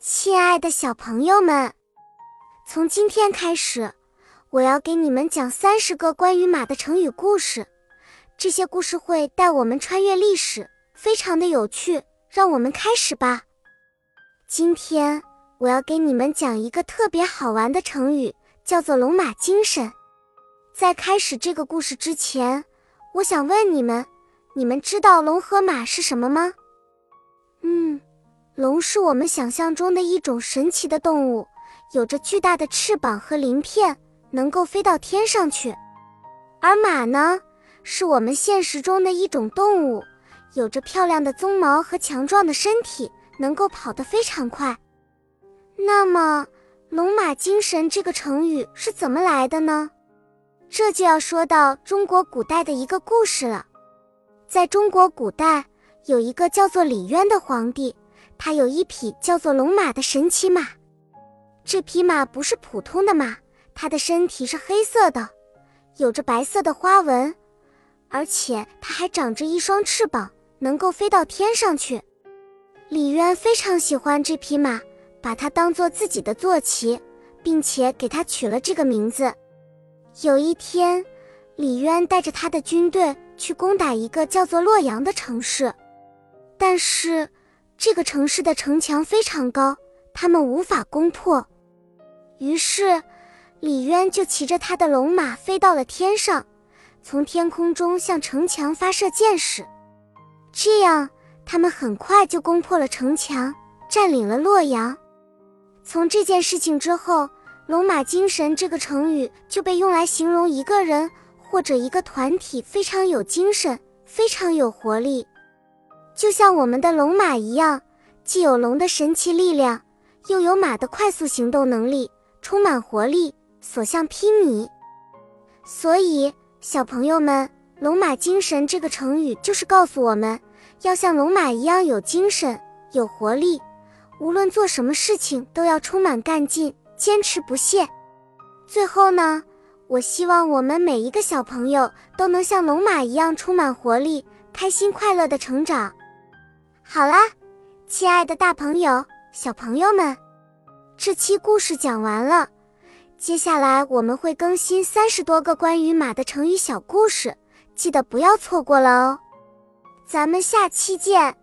亲爱的小朋友们，从今天开始，我要给你们讲三十个关于马的成语故事。这些故事会带我们穿越历史，非常的有趣。让我们开始吧。今天我要给你们讲一个特别好玩的成语，叫做“龙马精神”。在开始这个故事之前，我想问你们：你们知道龙和马是什么吗？嗯。龙是我们想象中的一种神奇的动物，有着巨大的翅膀和鳞片，能够飞到天上去。而马呢，是我们现实中的一种动物，有着漂亮的鬃毛和强壮的身体，能够跑得非常快。那么，龙马精神这个成语是怎么来的呢？这就要说到中国古代的一个故事了。在中国古代，有一个叫做李渊的皇帝。他有一匹叫做龙马的神奇马，这匹马不是普通的马，它的身体是黑色的，有着白色的花纹，而且它还长着一双翅膀，能够飞到天上去。李渊非常喜欢这匹马，把它当做自己的坐骑，并且给它取了这个名字。有一天，李渊带着他的军队去攻打一个叫做洛阳的城市，但是。这个城市的城墙非常高，他们无法攻破。于是，李渊就骑着他的龙马飞到了天上，从天空中向城墙发射箭矢。这样，他们很快就攻破了城墙，占领了洛阳。从这件事情之后，“龙马精神”这个成语就被用来形容一个人或者一个团体非常有精神、非常有活力。就像我们的龙马一样，既有龙的神奇力量，又有马的快速行动能力，充满活力，所向披靡。所以，小朋友们，“龙马精神”这个成语就是告诉我们，要像龙马一样有精神、有活力，无论做什么事情都要充满干劲，坚持不懈。最后呢，我希望我们每一个小朋友都能像龙马一样充满活力，开心快乐的成长。好啦，亲爱的大朋友、小朋友们，这期故事讲完了。接下来我们会更新三十多个关于马的成语小故事，记得不要错过了哦。咱们下期见。